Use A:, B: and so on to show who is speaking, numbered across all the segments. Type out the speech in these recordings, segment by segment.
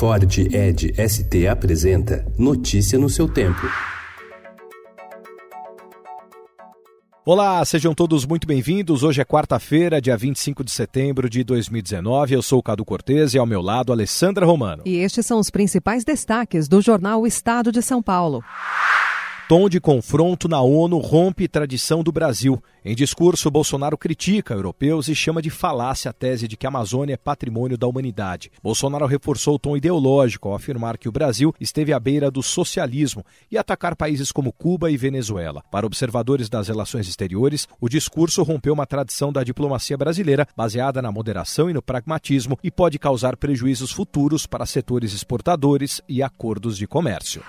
A: Ford Ed ST apresenta Notícia no seu tempo.
B: Olá, sejam todos muito bem-vindos. Hoje é quarta-feira, dia 25 de setembro de 2019. Eu sou o Cadu Cortez e ao meu lado, Alessandra Romano.
C: E estes são os principais destaques do jornal Estado de São Paulo.
B: Tom de confronto na ONU rompe tradição do Brasil. Em discurso, Bolsonaro critica europeus e chama de falácia a tese de que a Amazônia é patrimônio da humanidade. Bolsonaro reforçou o tom ideológico ao afirmar que o Brasil esteve à beira do socialismo e atacar países como Cuba e Venezuela. Para observadores das relações exteriores, o discurso rompeu uma tradição da diplomacia brasileira baseada na moderação e no pragmatismo e pode causar prejuízos futuros para setores exportadores e acordos de comércio.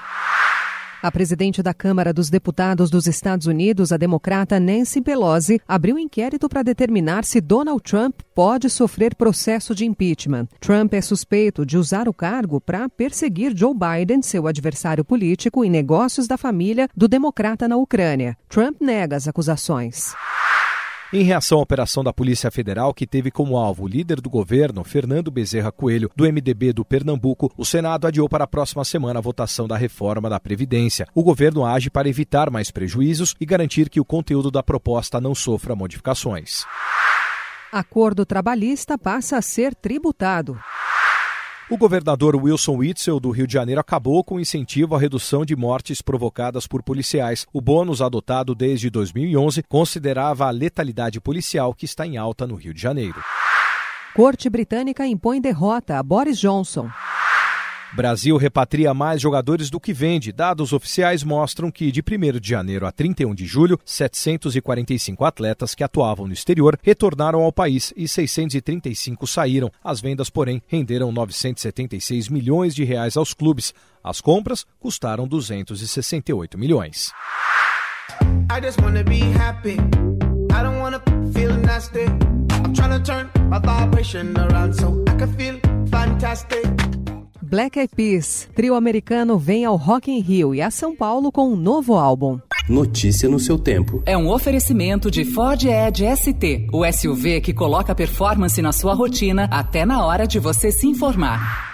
C: A presidente da Câmara dos Deputados dos Estados Unidos, a democrata Nancy Pelosi, abriu inquérito para determinar se Donald Trump pode sofrer processo de impeachment. Trump é suspeito de usar o cargo para perseguir Joe Biden, seu adversário político, em negócios da família do democrata na Ucrânia. Trump nega as acusações.
B: Em reação à operação da Polícia Federal, que teve como alvo o líder do governo, Fernando Bezerra Coelho, do MDB do Pernambuco, o Senado adiou para a próxima semana a votação da reforma da Previdência. O governo age para evitar mais prejuízos e garantir que o conteúdo da proposta não sofra modificações.
C: Acordo trabalhista passa a ser tributado.
B: O governador Wilson Witzel, do Rio de Janeiro, acabou com o incentivo à redução de mortes provocadas por policiais. O bônus adotado desde 2011 considerava a letalidade policial que está em alta no Rio de Janeiro.
C: Corte britânica impõe derrota a Boris Johnson.
B: Brasil repatria mais jogadores do que vende. Dados oficiais mostram que de 1 de janeiro a 31 de julho, 745 atletas que atuavam no exterior retornaram ao país e 635 saíram. As vendas, porém, renderam 976 milhões de reais aos clubes. As compras custaram 268 milhões. I
C: Black Eyed Peas, trio americano, vem ao Rock in Rio e a São Paulo com um novo álbum.
A: Notícia no seu tempo.
D: É um oferecimento de Ford Edge ST, o SUV que coloca performance na sua rotina até na hora de você se informar.